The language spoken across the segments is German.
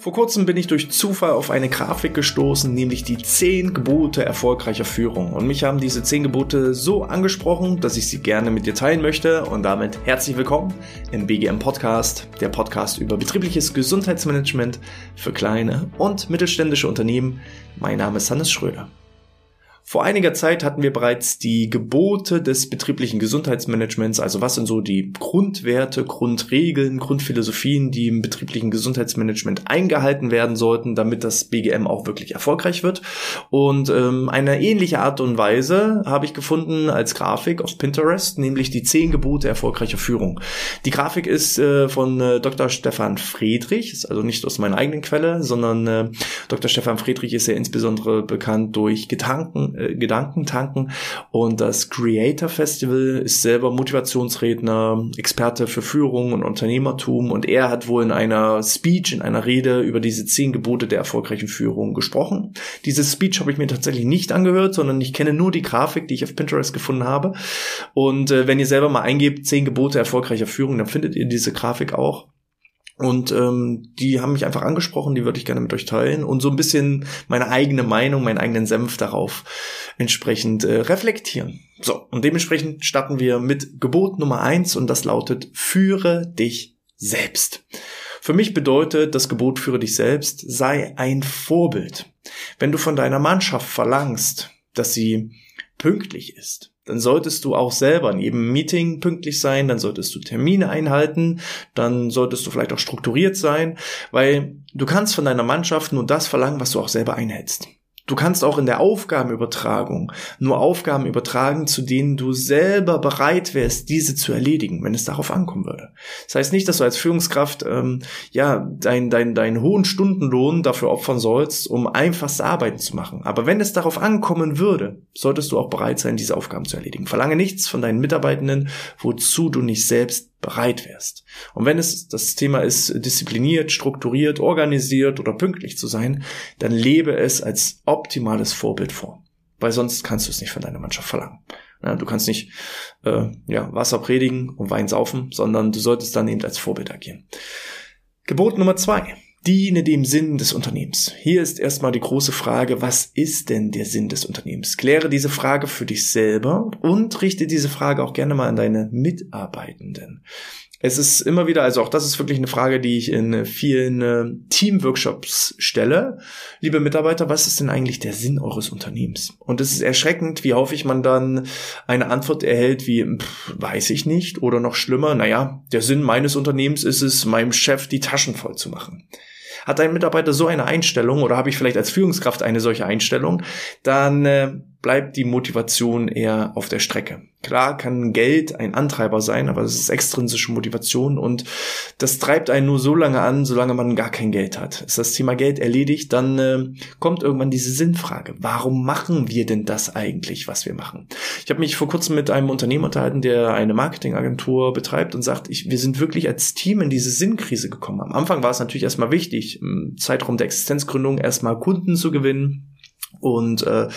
Vor kurzem bin ich durch Zufall auf eine Grafik gestoßen, nämlich die 10 Gebote erfolgreicher Führung. Und mich haben diese 10 Gebote so angesprochen, dass ich sie gerne mit dir teilen möchte. Und damit herzlich willkommen im BGM Podcast, der Podcast über betriebliches Gesundheitsmanagement für kleine und mittelständische Unternehmen. Mein Name ist Hannes Schröder. Vor einiger Zeit hatten wir bereits die Gebote des betrieblichen Gesundheitsmanagements, also was sind so die Grundwerte, Grundregeln, Grundphilosophien, die im betrieblichen Gesundheitsmanagement eingehalten werden sollten, damit das BGM auch wirklich erfolgreich wird. Und ähm, eine ähnliche Art und Weise habe ich gefunden als Grafik auf Pinterest, nämlich die zehn Gebote erfolgreicher Führung. Die Grafik ist äh, von äh, Dr. Stefan Friedrich, ist also nicht aus meiner eigenen Quelle, sondern äh, Dr. Stefan Friedrich ist ja insbesondere bekannt durch Gedanken äh, Gedanken tanken. Und das Creator Festival ist selber Motivationsredner, Experte für Führung und Unternehmertum. Und er hat wohl in einer Speech, in einer Rede über diese zehn Gebote der erfolgreichen Führung gesprochen. Diese Speech habe ich mir tatsächlich nicht angehört, sondern ich kenne nur die Grafik, die ich auf Pinterest gefunden habe. Und äh, wenn ihr selber mal eingebt, zehn Gebote erfolgreicher Führung, dann findet ihr diese Grafik auch. Und ähm, die haben mich einfach angesprochen, die würde ich gerne mit euch teilen und so ein bisschen meine eigene Meinung, meinen eigenen Senf darauf entsprechend äh, reflektieren. So, und dementsprechend starten wir mit Gebot Nummer eins und das lautet, führe dich selbst. Für mich bedeutet das Gebot führe dich selbst, sei ein Vorbild. Wenn du von deiner Mannschaft verlangst, dass sie pünktlich ist, dann solltest du auch selber in jedem Meeting pünktlich sein, dann solltest du Termine einhalten, dann solltest du vielleicht auch strukturiert sein, weil du kannst von deiner Mannschaft nur das verlangen, was du auch selber einhältst. Du kannst auch in der Aufgabenübertragung nur Aufgaben übertragen, zu denen du selber bereit wärst, diese zu erledigen, wenn es darauf ankommen würde. Das heißt nicht, dass du als Führungskraft ähm, ja deinen dein, dein hohen Stundenlohn dafür opfern sollst, um einfachste Arbeiten zu machen. Aber wenn es darauf ankommen würde, solltest du auch bereit sein, diese Aufgaben zu erledigen. Verlange nichts von deinen Mitarbeitenden, wozu du nicht selbst bereit wärst. Und wenn es das Thema ist, diszipliniert, strukturiert, organisiert oder pünktlich zu sein, dann lebe es als optimales Vorbild vor. Weil sonst kannst du es nicht von deiner Mannschaft verlangen. du kannst nicht äh, ja, Wasser predigen und Wein saufen, sondern du solltest dann eben als Vorbild agieren. Gebot Nummer zwei. Diene dem Sinn des Unternehmens. Hier ist erstmal die große Frage, was ist denn der Sinn des Unternehmens? Kläre diese Frage für dich selber und richte diese Frage auch gerne mal an deine Mitarbeitenden. Es ist immer wieder, also auch das ist wirklich eine Frage, die ich in vielen äh, Teamworkshops stelle. Liebe Mitarbeiter, was ist denn eigentlich der Sinn eures Unternehmens? Und es ist erschreckend, wie häufig man dann eine Antwort erhält wie, pff, weiß ich nicht, oder noch schlimmer, naja, der Sinn meines Unternehmens ist es, meinem Chef die Taschen voll zu machen. Hat dein Mitarbeiter so eine Einstellung oder habe ich vielleicht als Führungskraft eine solche Einstellung, dann äh, bleibt die Motivation eher auf der Strecke. Klar kann Geld ein Antreiber sein, aber das ist extrinsische Motivation und das treibt einen nur so lange an, solange man gar kein Geld hat. Ist das Thema Geld erledigt, dann äh, kommt irgendwann diese Sinnfrage. Warum machen wir denn das eigentlich, was wir machen? Ich habe mich vor kurzem mit einem Unternehmer unterhalten, der eine Marketingagentur betreibt und sagt, ich, wir sind wirklich als Team in diese Sinnkrise gekommen. Am Anfang war es natürlich erstmal wichtig, im Zeitraum der Existenzgründung erstmal Kunden zu gewinnen, und äh,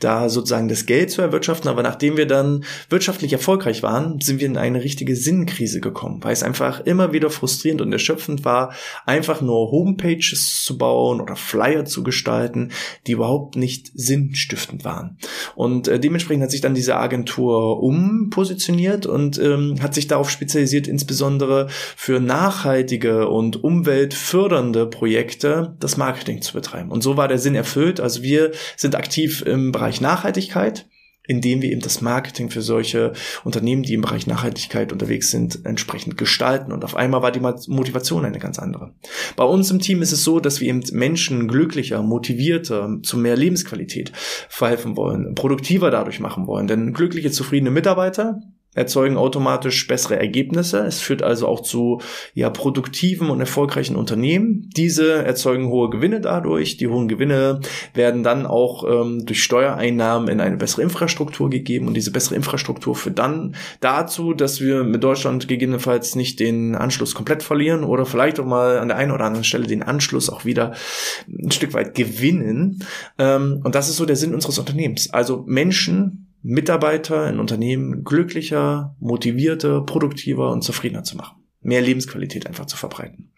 da sozusagen das Geld zu erwirtschaften. Aber nachdem wir dann wirtschaftlich erfolgreich waren, sind wir in eine richtige Sinnkrise gekommen, weil es einfach immer wieder frustrierend und erschöpfend war, einfach nur Homepages zu bauen oder Flyer zu gestalten, die überhaupt nicht sinnstiftend waren. Und äh, dementsprechend hat sich dann diese Agentur umpositioniert und ähm, hat sich darauf spezialisiert, insbesondere für nachhaltige und umweltfördernde Projekte das Marketing zu betreiben. Und so war der Sinn erfüllt. Also wir sind aktiv im Bereich Nachhaltigkeit indem wir eben das Marketing für solche Unternehmen, die im Bereich Nachhaltigkeit unterwegs sind, entsprechend gestalten. Und auf einmal war die Motivation eine ganz andere. Bei uns im Team ist es so, dass wir eben Menschen glücklicher, motivierter, zu mehr Lebensqualität verhelfen wollen, produktiver dadurch machen wollen. Denn glückliche, zufriedene Mitarbeiter erzeugen automatisch bessere Ergebnisse. Es führt also auch zu ja, produktiven und erfolgreichen Unternehmen. Diese erzeugen hohe Gewinne dadurch. Die hohen Gewinne werden dann auch ähm, durch Steuereinnahmen in eine bessere Infrastruktur gegeben und diese bessere Infrastruktur führt dann dazu, dass wir mit Deutschland gegebenenfalls nicht den Anschluss komplett verlieren oder vielleicht auch mal an der einen oder anderen Stelle den Anschluss auch wieder ein Stück weit gewinnen. Ähm, und das ist so der Sinn unseres Unternehmens. Also Menschen Mitarbeiter in Unternehmen glücklicher, motivierter, produktiver und zufriedener zu machen. Mehr Lebensqualität einfach zu verbreiten.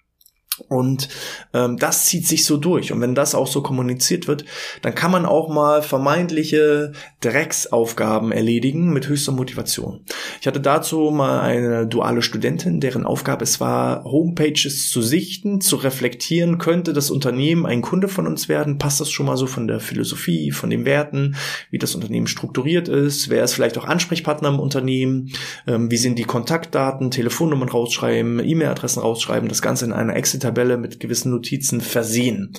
Und ähm, das zieht sich so durch. Und wenn das auch so kommuniziert wird, dann kann man auch mal vermeintliche Drecksaufgaben erledigen mit höchster Motivation. Ich hatte dazu mal eine duale Studentin, deren Aufgabe es war, Homepages zu sichten, zu reflektieren, könnte das Unternehmen ein Kunde von uns werden? Passt das schon mal so von der Philosophie, von den Werten, wie das Unternehmen strukturiert ist? Wer ist vielleicht auch Ansprechpartner im Unternehmen? Ähm, wie sind die Kontaktdaten, Telefonnummern rausschreiben, E-Mail-Adressen rausschreiben, das Ganze in einer Excel Excel-Tabelle mit gewissen Notizen versehen.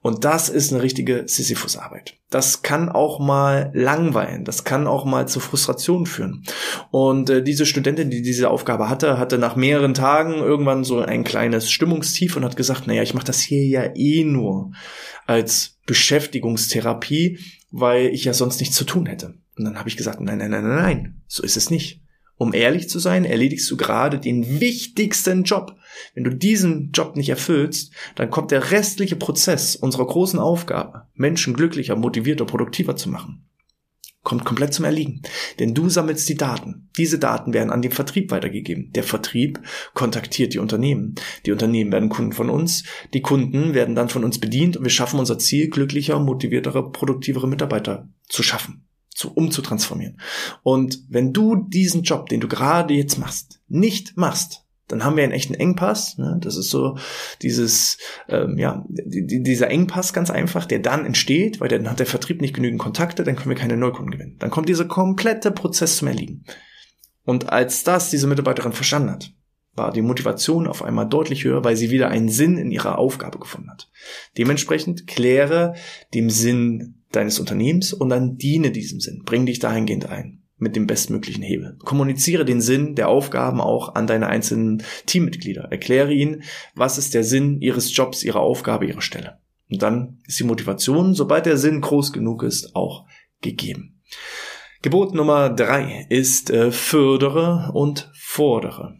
Und das ist eine richtige Sisyphus-Arbeit. Das kann auch mal langweilen, das kann auch mal zu Frustration führen. Und äh, diese Studentin, die diese Aufgabe hatte, hatte nach mehreren Tagen irgendwann so ein kleines Stimmungstief und hat gesagt, naja, ich mache das hier ja eh nur als Beschäftigungstherapie, weil ich ja sonst nichts zu tun hätte. Und dann habe ich gesagt, nein, nein, nein, nein, nein, so ist es nicht. Um ehrlich zu sein, erledigst du gerade den wichtigsten Job. Wenn du diesen Job nicht erfüllst, dann kommt der restliche Prozess unserer großen Aufgabe, Menschen glücklicher, motivierter, produktiver zu machen, kommt komplett zum Erliegen. Denn du sammelst die Daten. Diese Daten werden an den Vertrieb weitergegeben. Der Vertrieb kontaktiert die Unternehmen. Die Unternehmen werden Kunden von uns. Die Kunden werden dann von uns bedient und wir schaffen unser Ziel, glücklicher, motiviertere, produktivere Mitarbeiter zu schaffen zu, umzutransformieren. Und wenn du diesen Job, den du gerade jetzt machst, nicht machst, dann haben wir einen echten Engpass. Ne? Das ist so dieses, ähm, ja, die, dieser Engpass ganz einfach, der dann entsteht, weil dann hat der Vertrieb nicht genügend Kontakte, dann können wir keine Neukunden gewinnen. Dann kommt dieser komplette Prozess zum Erliegen. Und als das diese Mitarbeiterin verstanden hat, war die Motivation auf einmal deutlich höher, weil sie wieder einen Sinn in ihrer Aufgabe gefunden hat. Dementsprechend kläre dem Sinn deines Unternehmens und dann diene diesem Sinn. Bring dich dahingehend ein mit dem bestmöglichen Hebel. Kommuniziere den Sinn der Aufgaben auch an deine einzelnen Teammitglieder. Erkläre ihnen, was ist der Sinn ihres Jobs, ihrer Aufgabe, ihrer Stelle. Und dann ist die Motivation, sobald der Sinn groß genug ist, auch gegeben. Gebot Nummer drei ist äh, fördere und fordere.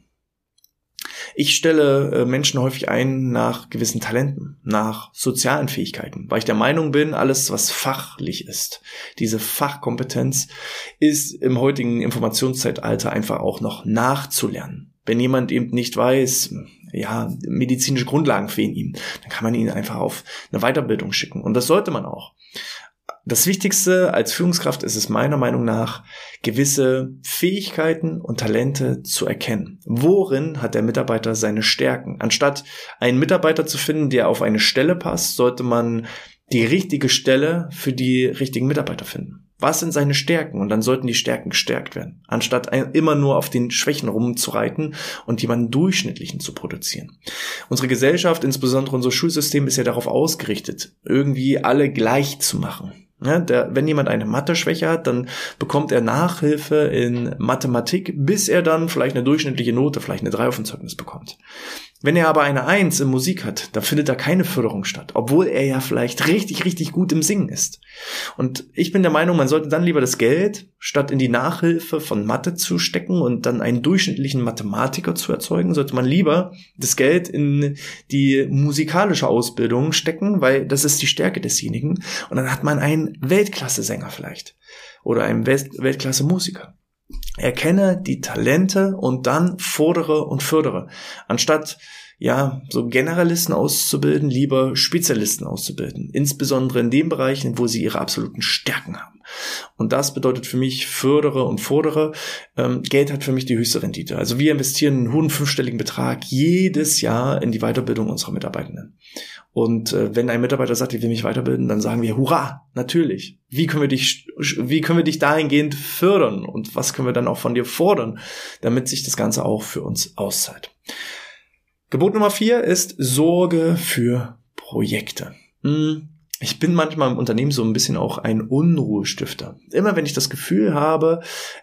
Ich stelle äh, Menschen häufig ein nach gewissen Talenten, nach sozialen Fähigkeiten, weil ich der Meinung bin, alles, was fachlich ist, diese Fachkompetenz ist im heutigen Informationszeitalter einfach auch noch nachzulernen. Wenn jemand eben nicht weiß, ja, medizinische Grundlagen fehlen ihm, dann kann man ihn einfach auf eine Weiterbildung schicken. Und das sollte man auch. Das Wichtigste als Führungskraft ist es meiner Meinung nach, gewisse Fähigkeiten und Talente zu erkennen. Worin hat der Mitarbeiter seine Stärken? Anstatt einen Mitarbeiter zu finden, der auf eine Stelle passt, sollte man die richtige Stelle für die richtigen Mitarbeiter finden. Was sind seine Stärken? Und dann sollten die Stärken gestärkt werden, anstatt immer nur auf den Schwächen rumzureiten und jemanden durchschnittlichen zu produzieren. Unsere Gesellschaft, insbesondere unser Schulsystem, ist ja darauf ausgerichtet, irgendwie alle gleich zu machen. Ja, der, wenn jemand eine Mathe-Schwäche hat, dann bekommt er Nachhilfe in Mathematik, bis er dann vielleicht eine durchschnittliche Note, vielleicht eine 3 auf dem Zeugnis bekommt. Wenn er aber eine Eins in Musik hat, dann findet da keine Förderung statt, obwohl er ja vielleicht richtig, richtig gut im Singen ist. Und ich bin der Meinung, man sollte dann lieber das Geld, statt in die Nachhilfe von Mathe zu stecken und dann einen durchschnittlichen Mathematiker zu erzeugen, sollte man lieber das Geld in die musikalische Ausbildung stecken, weil das ist die Stärke desjenigen. Und dann hat man einen Weltklasse-Sänger vielleicht oder einen Weltklasse-Musiker. Erkenne die Talente und dann fordere und fördere. Anstatt ja, so Generalisten auszubilden, lieber Spezialisten auszubilden. Insbesondere in den Bereichen, wo sie ihre absoluten Stärken haben. Und das bedeutet für mich fördere und fordere. Ähm, Geld hat für mich die höchste Rendite. Also wir investieren einen hohen fünfstelligen Betrag jedes Jahr in die Weiterbildung unserer Mitarbeitenden. Und äh, wenn ein Mitarbeiter sagt, ich will mich weiterbilden, dann sagen wir, hurra, natürlich. Wie können wir dich, wie können wir dich dahingehend fördern? Und was können wir dann auch von dir fordern, damit sich das Ganze auch für uns auszahlt? Gebot Nummer vier ist Sorge für Projekte. Hm ich bin manchmal im Unternehmen so ein bisschen auch ein Unruhestifter. Immer wenn ich das Gefühl habe,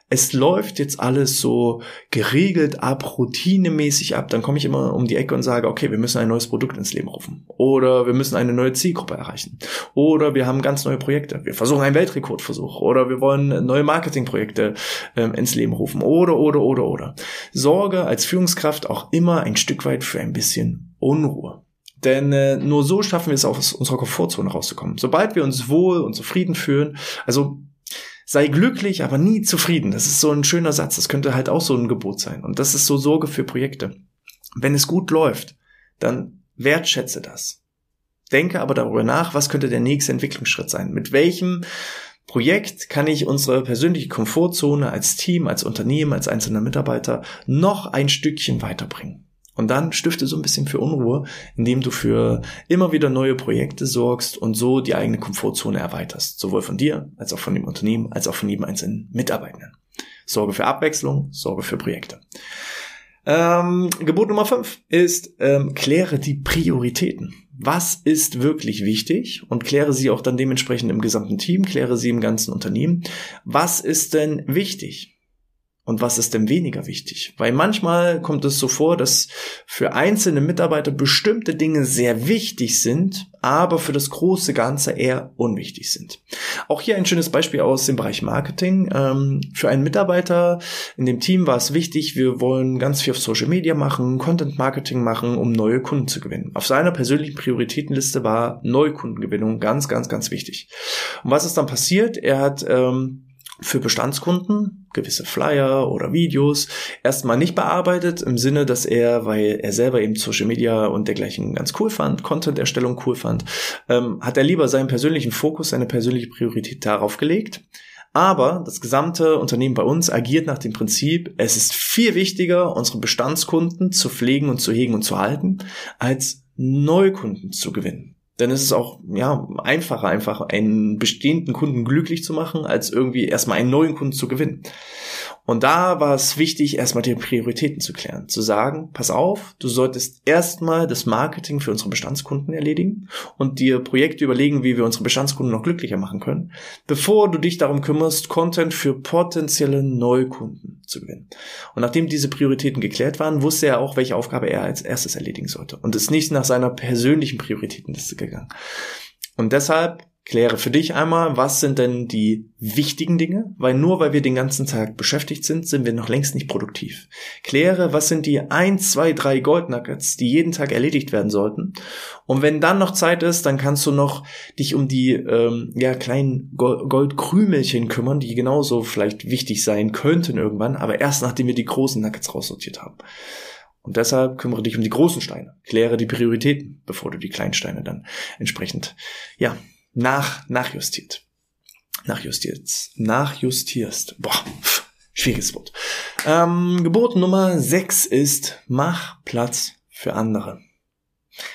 es läuft jetzt alles so geregelt ab, routinemäßig ab, dann komme ich immer um die Ecke und sage, okay, wir müssen ein neues Produkt ins Leben rufen. Oder wir müssen eine neue Zielgruppe erreichen. Oder wir haben ganz neue Projekte. Wir versuchen einen Weltrekordversuch. Oder wir wollen neue Marketingprojekte ähm, ins Leben rufen. Oder, oder, oder, oder. Sorge als Führungskraft auch immer ein Stück weit für ein bisschen Unruhe. Denn äh, nur so schaffen wir es auch aus unserer Komfortzone rauszukommen. Sobald wir uns wohl und zufrieden fühlen, also sei glücklich, aber nie zufrieden. Das ist so ein schöner Satz. Das könnte halt auch so ein Gebot sein. Und das ist so Sorge für Projekte. Wenn es gut läuft, dann wertschätze das. Denke aber darüber nach, was könnte der nächste Entwicklungsschritt sein? Mit welchem Projekt kann ich unsere persönliche Komfortzone als Team, als Unternehmen, als einzelner Mitarbeiter noch ein Stückchen weiterbringen? Und dann stifte so ein bisschen für Unruhe, indem du für immer wieder neue Projekte sorgst und so die eigene Komfortzone erweiterst. Sowohl von dir, als auch von dem Unternehmen, als auch von jedem einzelnen Mitarbeitenden. Sorge für Abwechslung, Sorge für Projekte. Ähm, Gebot Nummer 5 ist, ähm, kläre die Prioritäten. Was ist wirklich wichtig? Und kläre sie auch dann dementsprechend im gesamten Team, kläre sie im ganzen Unternehmen. Was ist denn wichtig? Und was ist denn weniger wichtig? Weil manchmal kommt es so vor, dass für einzelne Mitarbeiter bestimmte Dinge sehr wichtig sind, aber für das große Ganze eher unwichtig sind. Auch hier ein schönes Beispiel aus dem Bereich Marketing. Ähm, für einen Mitarbeiter in dem Team war es wichtig, wir wollen ganz viel auf Social Media machen, Content Marketing machen, um neue Kunden zu gewinnen. Auf seiner persönlichen Prioritätenliste war Neukundengewinnung ganz, ganz, ganz wichtig. Und was ist dann passiert? Er hat ähm, für Bestandskunden gewisse Flyer oder Videos erstmal nicht bearbeitet im Sinne, dass er, weil er selber eben Social Media und dergleichen ganz cool fand, Content-Erstellung cool fand, ähm, hat er lieber seinen persönlichen Fokus, seine persönliche Priorität darauf gelegt. Aber das gesamte Unternehmen bei uns agiert nach dem Prinzip, es ist viel wichtiger, unsere Bestandskunden zu pflegen und zu hegen und zu halten, als Neukunden zu gewinnen. Denn es ist auch ja einfacher, einfach einen bestehenden Kunden glücklich zu machen, als irgendwie erstmal einen neuen Kunden zu gewinnen. Und da war es wichtig, erstmal die Prioritäten zu klären. Zu sagen, pass auf, du solltest erstmal das Marketing für unsere Bestandskunden erledigen und dir Projekte überlegen, wie wir unsere Bestandskunden noch glücklicher machen können, bevor du dich darum kümmerst, Content für potenzielle Neukunden zu gewinnen. Und nachdem diese Prioritäten geklärt waren, wusste er auch, welche Aufgabe er als erstes erledigen sollte und ist nicht nach seiner persönlichen Prioritätenliste gegangen. Und deshalb Kläre für dich einmal, was sind denn die wichtigen Dinge? Weil nur weil wir den ganzen Tag beschäftigt sind, sind wir noch längst nicht produktiv. Kläre, was sind die ein, zwei, drei Goldnuggets, die jeden Tag erledigt werden sollten. Und wenn dann noch Zeit ist, dann kannst du noch dich um die ähm, ja, kleinen Goldkrümelchen kümmern, die genauso vielleicht wichtig sein könnten irgendwann, aber erst nachdem wir die großen Nuggets raussortiert haben. Und deshalb kümmere dich um die großen Steine. Kläre die Prioritäten, bevor du die kleinen Steine dann entsprechend, ja, nach, nachjustiert. Nachjustiert. Nachjustierst. Boah, schwieriges Wort. Ähm, Gebot Nummer 6 ist, mach Platz für andere.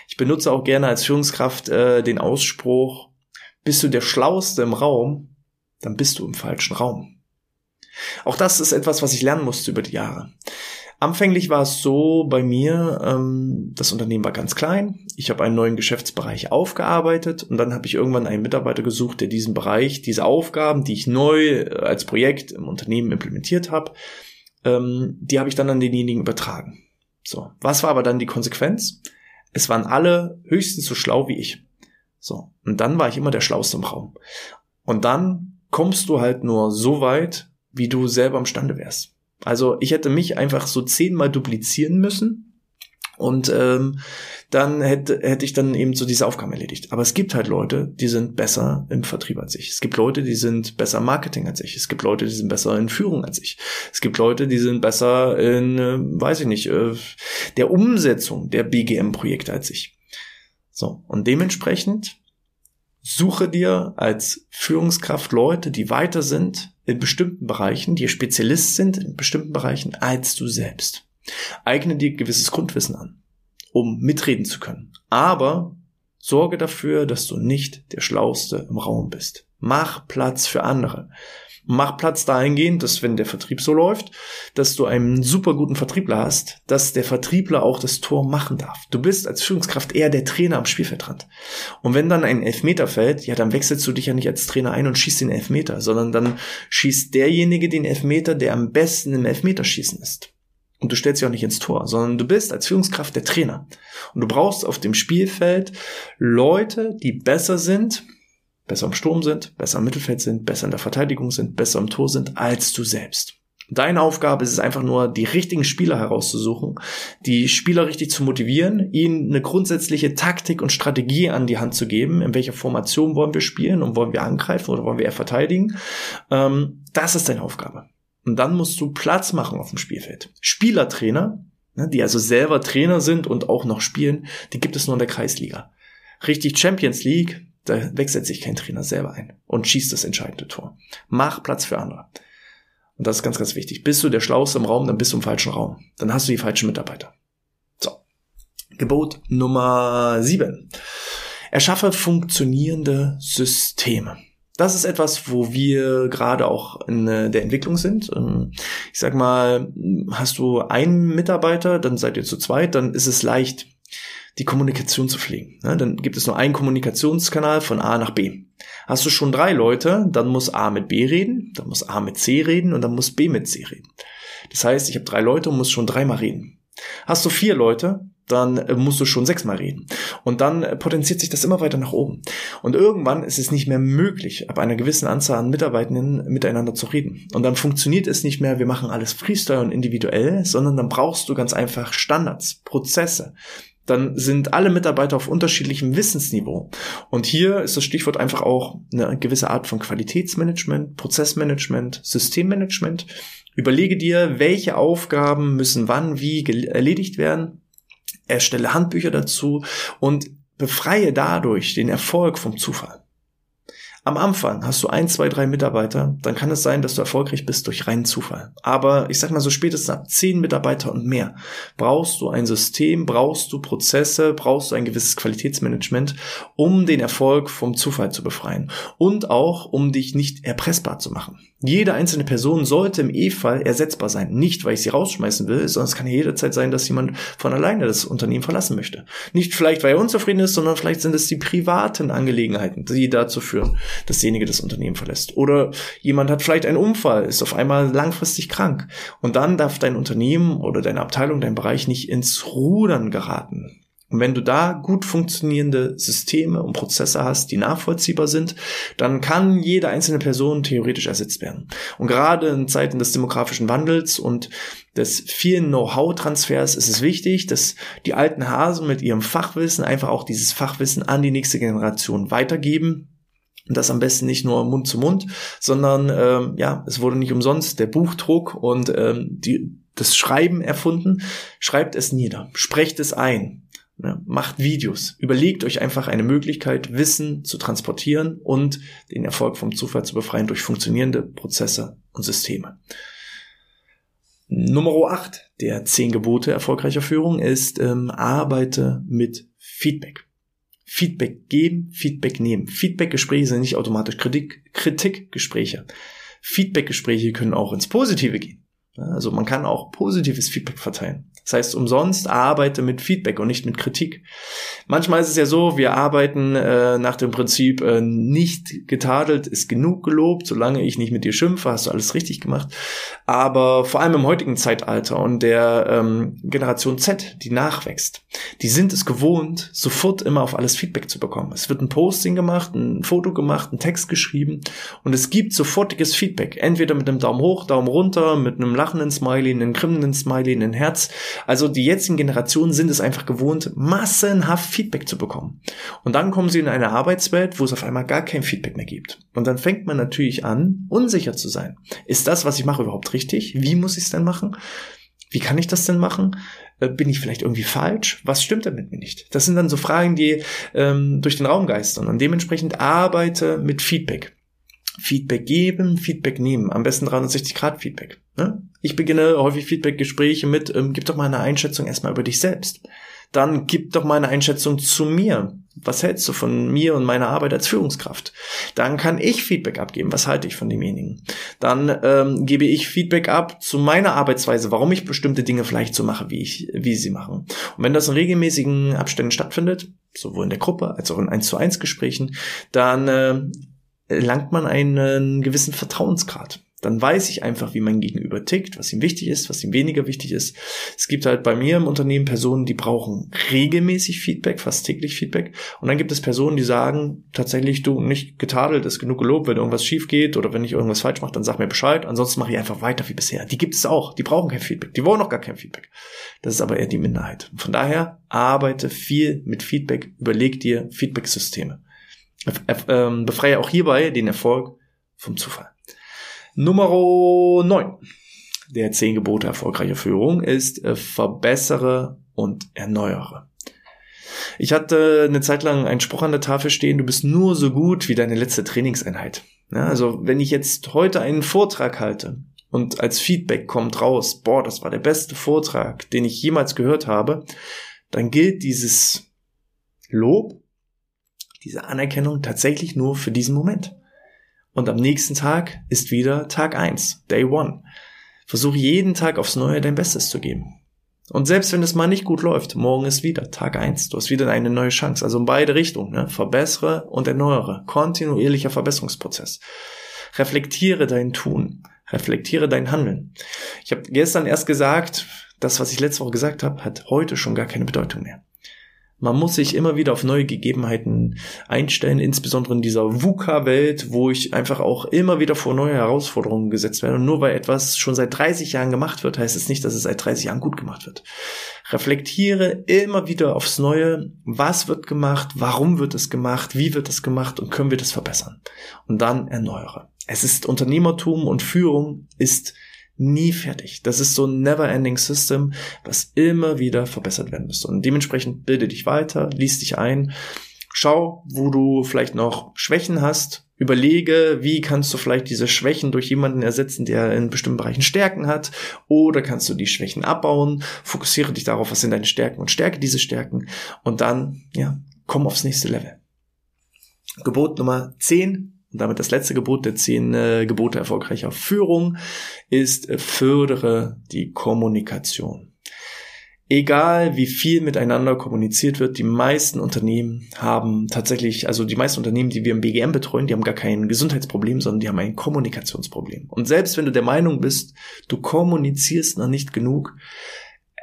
Ich benutze auch gerne als Führungskraft äh, den Ausspruch, bist du der Schlauste im Raum, dann bist du im falschen Raum. Auch das ist etwas, was ich lernen musste über die Jahre. Anfänglich war es so bei mir, ähm, das Unternehmen war ganz klein. Ich habe einen neuen Geschäftsbereich aufgearbeitet und dann habe ich irgendwann einen Mitarbeiter gesucht, der diesen Bereich, diese Aufgaben, die ich neu äh, als Projekt im Unternehmen implementiert habe, ähm, die habe ich dann an denjenigen übertragen. So, was war aber dann die Konsequenz? Es waren alle höchstens so schlau wie ich. So, und dann war ich immer der Schlauste im Raum. Und dann kommst du halt nur so weit, wie du selber imstande wärst. Also ich hätte mich einfach so zehnmal duplizieren müssen. Und ähm, dann hätte, hätte ich dann eben so diese Aufgaben erledigt. Aber es gibt halt Leute, die sind besser im Vertrieb als ich. Es gibt Leute, die sind besser im Marketing als ich. Es gibt Leute, die sind besser in Führung als ich. Es gibt Leute, die sind besser in, äh, weiß ich nicht, äh, der Umsetzung der BGM-Projekte als ich. So, und dementsprechend suche dir als Führungskraft Leute, die weiter sind in bestimmten Bereichen, die Spezialist sind in bestimmten Bereichen als du selbst. Eigne dir gewisses Grundwissen an, um mitreden zu können. Aber sorge dafür, dass du nicht der Schlauste im Raum bist. Mach Platz für andere. Mach Platz dahingehend, dass wenn der Vertrieb so läuft, dass du einen super guten Vertriebler hast, dass der Vertriebler auch das Tor machen darf. Du bist als Führungskraft eher der Trainer am Spielfeldrand. Und wenn dann ein Elfmeter fällt, ja, dann wechselst du dich ja nicht als Trainer ein und schießt den Elfmeter, sondern dann schießt derjenige den Elfmeter, der am besten im Elfmeterschießen ist. Und du stellst dich auch nicht ins Tor, sondern du bist als Führungskraft der Trainer. Und du brauchst auf dem Spielfeld Leute, die besser sind, besser im Sturm sind, besser im Mittelfeld sind, besser in der Verteidigung sind, besser im Tor sind als du selbst. Deine Aufgabe ist es einfach nur, die richtigen Spieler herauszusuchen, die Spieler richtig zu motivieren, ihnen eine grundsätzliche Taktik und Strategie an die Hand zu geben, in welcher Formation wollen wir spielen und wollen wir angreifen oder wollen wir eher verteidigen. Ähm, das ist deine Aufgabe. Und dann musst du Platz machen auf dem Spielfeld. Spielertrainer ne, die also selber Trainer sind und auch noch spielen, die gibt es nur in der Kreisliga. Richtig Champions League, da wechselt sich kein Trainer selber ein und schießt das entscheidende Tor. Mach Platz für andere. Und das ist ganz, ganz wichtig. Bist du der Schlauste im Raum, dann bist du im falschen Raum. Dann hast du die falschen Mitarbeiter. So. Gebot Nummer sieben. Erschaffe funktionierende Systeme. Das ist etwas, wo wir gerade auch in der Entwicklung sind. Ähm, ich sag mal, hast du einen Mitarbeiter, dann seid ihr zu zweit, dann ist es leicht, die Kommunikation zu pflegen. Ne? Dann gibt es nur einen Kommunikationskanal von A nach B. Hast du schon drei Leute, dann muss A mit B reden, dann muss A mit C reden und dann muss B mit C reden. Das heißt, ich habe drei Leute und muss schon dreimal reden. Hast du vier Leute, dann äh, musst du schon sechsmal reden. Und dann äh, potenziert sich das immer weiter nach oben. Und irgendwann ist es nicht mehr möglich, ab einer gewissen Anzahl an Mitarbeitenden miteinander zu reden. Und dann funktioniert es nicht mehr, wir machen alles Freestyle und individuell, sondern dann brauchst du ganz einfach Standards, Prozesse, dann sind alle Mitarbeiter auf unterschiedlichem Wissensniveau. Und hier ist das Stichwort einfach auch eine gewisse Art von Qualitätsmanagement, Prozessmanagement, Systemmanagement. Überlege dir, welche Aufgaben müssen wann wie erledigt werden, erstelle Handbücher dazu und befreie dadurch den Erfolg vom Zufall. Am Anfang hast du ein, zwei, drei Mitarbeiter, dann kann es sein, dass du erfolgreich bist durch reinen Zufall. Aber ich sag mal so spätestens ab zehn Mitarbeiter und mehr brauchst du ein System, brauchst du Prozesse, brauchst du ein gewisses Qualitätsmanagement, um den Erfolg vom Zufall zu befreien und auch um dich nicht erpressbar zu machen. Jede einzelne Person sollte im E-Fall ersetzbar sein. Nicht, weil ich sie rausschmeißen will, sondern es kann jederzeit sein, dass jemand von alleine das Unternehmen verlassen möchte. Nicht vielleicht, weil er unzufrieden ist, sondern vielleicht sind es die privaten Angelegenheiten, die dazu führen, dass derjenige das Unternehmen verlässt. Oder jemand hat vielleicht einen Unfall, ist auf einmal langfristig krank. Und dann darf dein Unternehmen oder deine Abteilung, dein Bereich nicht ins Rudern geraten. Und wenn du da gut funktionierende Systeme und Prozesse hast, die nachvollziehbar sind, dann kann jede einzelne Person theoretisch ersetzt werden. Und gerade in Zeiten des demografischen Wandels und des vielen Know-how-Transfers ist es wichtig, dass die alten Hasen mit ihrem Fachwissen einfach auch dieses Fachwissen an die nächste Generation weitergeben. Und das am besten nicht nur Mund zu Mund, sondern ähm, ja, es wurde nicht umsonst der Buchdruck und ähm, die, das Schreiben erfunden. Schreibt es nieder, sprecht es ein, ja, macht Videos. Überlegt euch einfach eine Möglichkeit, Wissen zu transportieren und den Erfolg vom Zufall zu befreien durch funktionierende Prozesse und Systeme. Nummer 8 der 10 Gebote erfolgreicher Führung ist, ähm, arbeite mit Feedback. Feedback geben, Feedback nehmen. Feedback-Gespräche sind nicht automatisch Kritik, Kritikgespräche. Feedback-Gespräche können auch ins Positive gehen. Also man kann auch positives Feedback verteilen. Das heißt, umsonst arbeite mit Feedback und nicht mit Kritik. Manchmal ist es ja so, wir arbeiten äh, nach dem Prinzip, äh, nicht getadelt ist genug gelobt, solange ich nicht mit dir schimpfe, hast du alles richtig gemacht. Aber vor allem im heutigen Zeitalter und der ähm, Generation Z, die nachwächst, die sind es gewohnt, sofort immer auf alles Feedback zu bekommen. Es wird ein Posting gemacht, ein Foto gemacht, ein Text geschrieben und es gibt sofortiges Feedback. Entweder mit einem Daumen hoch, Daumen runter, mit einem lachenden Smiley, einem grimmenden Smiley, einem Herz also die jetzigen Generationen sind es einfach gewohnt, massenhaft Feedback zu bekommen. Und dann kommen sie in eine Arbeitswelt, wo es auf einmal gar kein Feedback mehr gibt. Und dann fängt man natürlich an, unsicher zu sein. Ist das, was ich mache, überhaupt richtig? Wie muss ich es denn machen? Wie kann ich das denn machen? Äh, bin ich vielleicht irgendwie falsch? Was stimmt denn mit mir nicht? Das sind dann so Fragen, die ähm, durch den Raum geistern. Und dementsprechend arbeite mit Feedback. Feedback geben, Feedback nehmen. Am besten 360 Grad Feedback. Ne? Ich beginne häufig Feedback-Gespräche mit, ähm, gib doch mal eine Einschätzung erstmal über dich selbst. Dann gib doch mal eine Einschätzung zu mir. Was hältst du von mir und meiner Arbeit als Führungskraft? Dann kann ich Feedback abgeben. Was halte ich von demjenigen? Dann ähm, gebe ich Feedback ab zu meiner Arbeitsweise, warum ich bestimmte Dinge vielleicht so mache, wie ich, wie sie machen. Und wenn das in regelmäßigen Abständen stattfindet, sowohl in der Gruppe als auch in 1 zu 1 Gesprächen, dann äh, erlangt man einen gewissen Vertrauensgrad. Dann weiß ich einfach, wie mein Gegenüber tickt, was ihm wichtig ist, was ihm weniger wichtig ist. Es gibt halt bei mir im Unternehmen Personen, die brauchen regelmäßig Feedback, fast täglich Feedback. Und dann gibt es Personen, die sagen, tatsächlich, du, nicht getadelt, ist genug gelobt, wenn irgendwas schief geht oder wenn ich irgendwas falsch mache, dann sag mir Bescheid. Ansonsten mache ich einfach weiter wie bisher. Die gibt es auch. Die brauchen kein Feedback. Die wollen noch gar kein Feedback. Das ist aber eher die Minderheit. Von daher arbeite viel mit Feedback. Überleg dir Feedback-Systeme. Ähm, befreie auch hierbei den Erfolg vom Zufall. Nummer 9. der zehn Gebote erfolgreicher Führung ist, äh, verbessere und erneuere. Ich hatte eine Zeit lang einen Spruch an der Tafel stehen, du bist nur so gut wie deine letzte Trainingseinheit. Ja, also wenn ich jetzt heute einen Vortrag halte und als Feedback kommt raus, boah, das war der beste Vortrag, den ich jemals gehört habe, dann gilt dieses Lob, diese Anerkennung tatsächlich nur für diesen Moment. Und am nächsten Tag ist wieder Tag eins, Day One. Versuche jeden Tag aufs Neue dein Bestes zu geben. Und selbst wenn es mal nicht gut läuft, morgen ist wieder Tag eins. Du hast wieder eine neue Chance. Also in beide Richtungen. Ne? Verbessere und erneuere. Kontinuierlicher Verbesserungsprozess. Reflektiere dein Tun. Reflektiere dein Handeln. Ich habe gestern erst gesagt, das, was ich letzte Woche gesagt habe, hat heute schon gar keine Bedeutung mehr. Man muss sich immer wieder auf neue Gegebenheiten einstellen, insbesondere in dieser VUCA-Welt, wo ich einfach auch immer wieder vor neue Herausforderungen gesetzt werde. Und nur weil etwas schon seit 30 Jahren gemacht wird, heißt es nicht, dass es seit 30 Jahren gut gemacht wird. Reflektiere immer wieder aufs Neue, was wird gemacht, warum wird es gemacht, wie wird es gemacht und können wir das verbessern. Und dann erneuere. Es ist Unternehmertum und Führung ist nie fertig. Das ist so ein never-ending System, was immer wieder verbessert werden müsste. Und dementsprechend bilde dich weiter, lies dich ein, schau, wo du vielleicht noch Schwächen hast, überlege, wie kannst du vielleicht diese Schwächen durch jemanden ersetzen, der in bestimmten Bereichen Stärken hat, oder kannst du die Schwächen abbauen, fokussiere dich darauf, was sind deine Stärken und stärke diese Stärken und dann, ja, komm aufs nächste Level. Gebot Nummer 10, und damit das letzte Gebot der zehn äh, Gebote erfolgreicher Führung ist, äh, fördere die Kommunikation. Egal wie viel miteinander kommuniziert wird, die meisten Unternehmen haben tatsächlich, also die meisten Unternehmen, die wir im BGM betreuen, die haben gar kein Gesundheitsproblem, sondern die haben ein Kommunikationsproblem. Und selbst wenn du der Meinung bist, du kommunizierst noch nicht genug,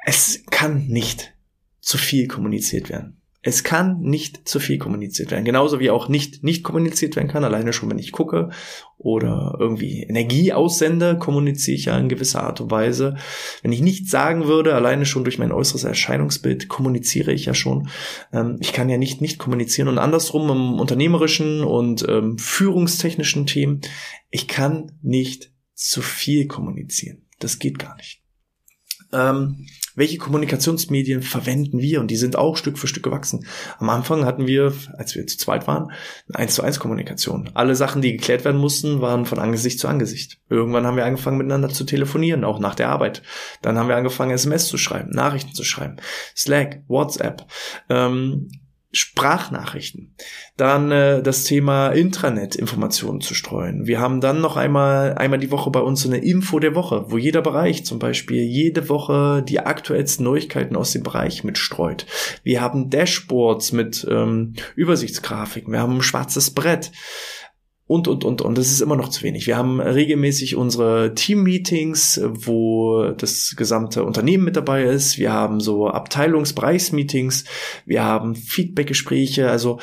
es kann nicht zu viel kommuniziert werden. Es kann nicht zu viel kommuniziert werden. Genauso wie auch nicht nicht kommuniziert werden kann. Alleine schon, wenn ich gucke oder irgendwie Energie aussende, kommuniziere ich ja in gewisser Art und Weise. Wenn ich nichts sagen würde, alleine schon durch mein äußeres Erscheinungsbild, kommuniziere ich ja schon. Ähm, ich kann ja nicht nicht kommunizieren. Und andersrum im unternehmerischen und ähm, führungstechnischen Themen, ich kann nicht zu viel kommunizieren. Das geht gar nicht. Ähm, welche Kommunikationsmedien verwenden wir? Und die sind auch Stück für Stück gewachsen. Am Anfang hatten wir, als wir zu zweit waren, eine 1 zu 1 Kommunikation. Alle Sachen, die geklärt werden mussten, waren von Angesicht zu Angesicht. Irgendwann haben wir angefangen miteinander zu telefonieren, auch nach der Arbeit. Dann haben wir angefangen, SMS zu schreiben, Nachrichten zu schreiben, Slack, WhatsApp. Ähm, Sprachnachrichten. Dann äh, das Thema Intranet-Informationen zu streuen. Wir haben dann noch einmal, einmal die Woche bei uns so eine Info der Woche, wo jeder Bereich zum Beispiel jede Woche die aktuellsten Neuigkeiten aus dem Bereich mitstreut. Wir haben Dashboards mit ähm, Übersichtsgrafiken. Wir haben ein schwarzes Brett und, und, und, und. Das ist immer noch zu wenig. Wir haben regelmäßig unsere Team-Meetings, wo das gesamte Unternehmen mit dabei ist. Wir haben so Abteilungsbereichsmeetings. Wir haben Feedbackgespräche. Also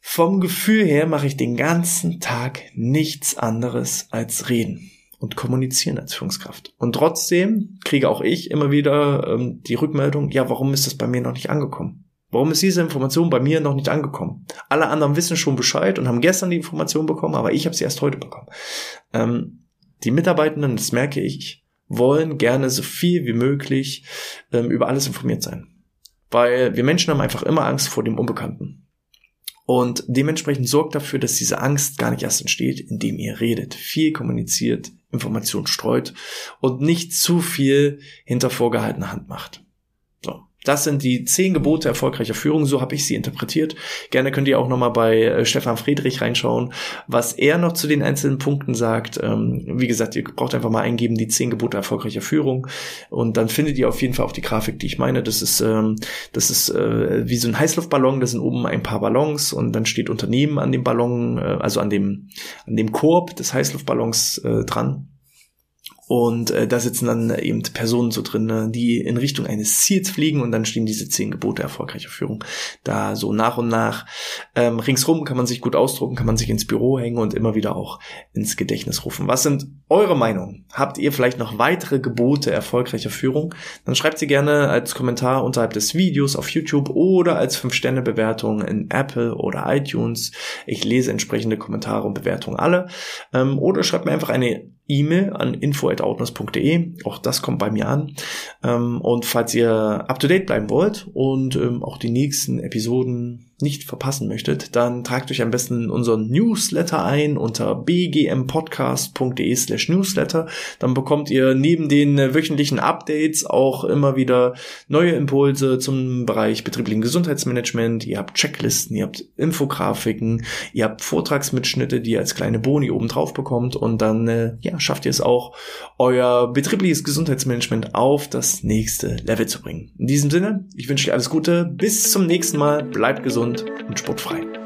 vom Gefühl her mache ich den ganzen Tag nichts anderes als reden und kommunizieren als Führungskraft. Und trotzdem kriege auch ich immer wieder ähm, die Rückmeldung, ja, warum ist das bei mir noch nicht angekommen? Warum ist diese Information bei mir noch nicht angekommen? Alle anderen wissen schon Bescheid und haben gestern die Information bekommen, aber ich habe sie erst heute bekommen. Ähm, die Mitarbeitenden, das merke ich, wollen gerne so viel wie möglich ähm, über alles informiert sein. Weil wir Menschen haben einfach immer Angst vor dem Unbekannten. Und dementsprechend sorgt dafür, dass diese Angst gar nicht erst entsteht, indem ihr redet, viel kommuniziert, Informationen streut und nicht zu viel hinter vorgehaltener Hand macht. Das sind die zehn Gebote erfolgreicher Führung, so habe ich sie interpretiert. Gerne könnt ihr auch nochmal bei äh, Stefan Friedrich reinschauen, was er noch zu den einzelnen Punkten sagt. Ähm, wie gesagt, ihr braucht einfach mal eingeben, die zehn Gebote erfolgreicher Führung und dann findet ihr auf jeden Fall auch die Grafik, die ich meine. Das ist, ähm, das ist äh, wie so ein Heißluftballon, da sind oben ein paar Ballons und dann steht Unternehmen an dem Ballon, äh, also an dem, an dem Korb des Heißluftballons äh, dran. Und äh, da sitzen dann eben Personen so drin, ne, die in Richtung eines Ziels fliegen und dann stehen diese zehn Gebote erfolgreicher Führung da so nach und nach. Ähm, ringsrum kann man sich gut ausdrucken, kann man sich ins Büro hängen und immer wieder auch ins Gedächtnis rufen. Was sind eure Meinungen? Habt ihr vielleicht noch weitere Gebote erfolgreicher Führung? Dann schreibt sie gerne als Kommentar unterhalb des Videos auf YouTube oder als 5-Sterne-Bewertung in Apple oder iTunes. Ich lese entsprechende Kommentare und Bewertungen alle. Ähm, oder schreibt mir einfach eine E-Mail an info.outness.de. Auch das kommt bei mir an. Ähm, und falls ihr up to date bleiben wollt und ähm, auch die nächsten Episoden nicht verpassen möchtet, dann tragt euch am besten unseren Newsletter ein unter bgmpodcast.de slash newsletter. Dann bekommt ihr neben den wöchentlichen Updates auch immer wieder neue Impulse zum Bereich betrieblichen Gesundheitsmanagement. Ihr habt Checklisten, ihr habt Infografiken, ihr habt Vortragsmitschnitte, die ihr als kleine Boni oben drauf bekommt und dann äh, ja, schafft ihr es auch, euer betriebliches Gesundheitsmanagement auf das nächste Level zu bringen. In diesem Sinne, ich wünsche euch alles Gute, bis zum nächsten Mal, bleibt gesund und sportfrei.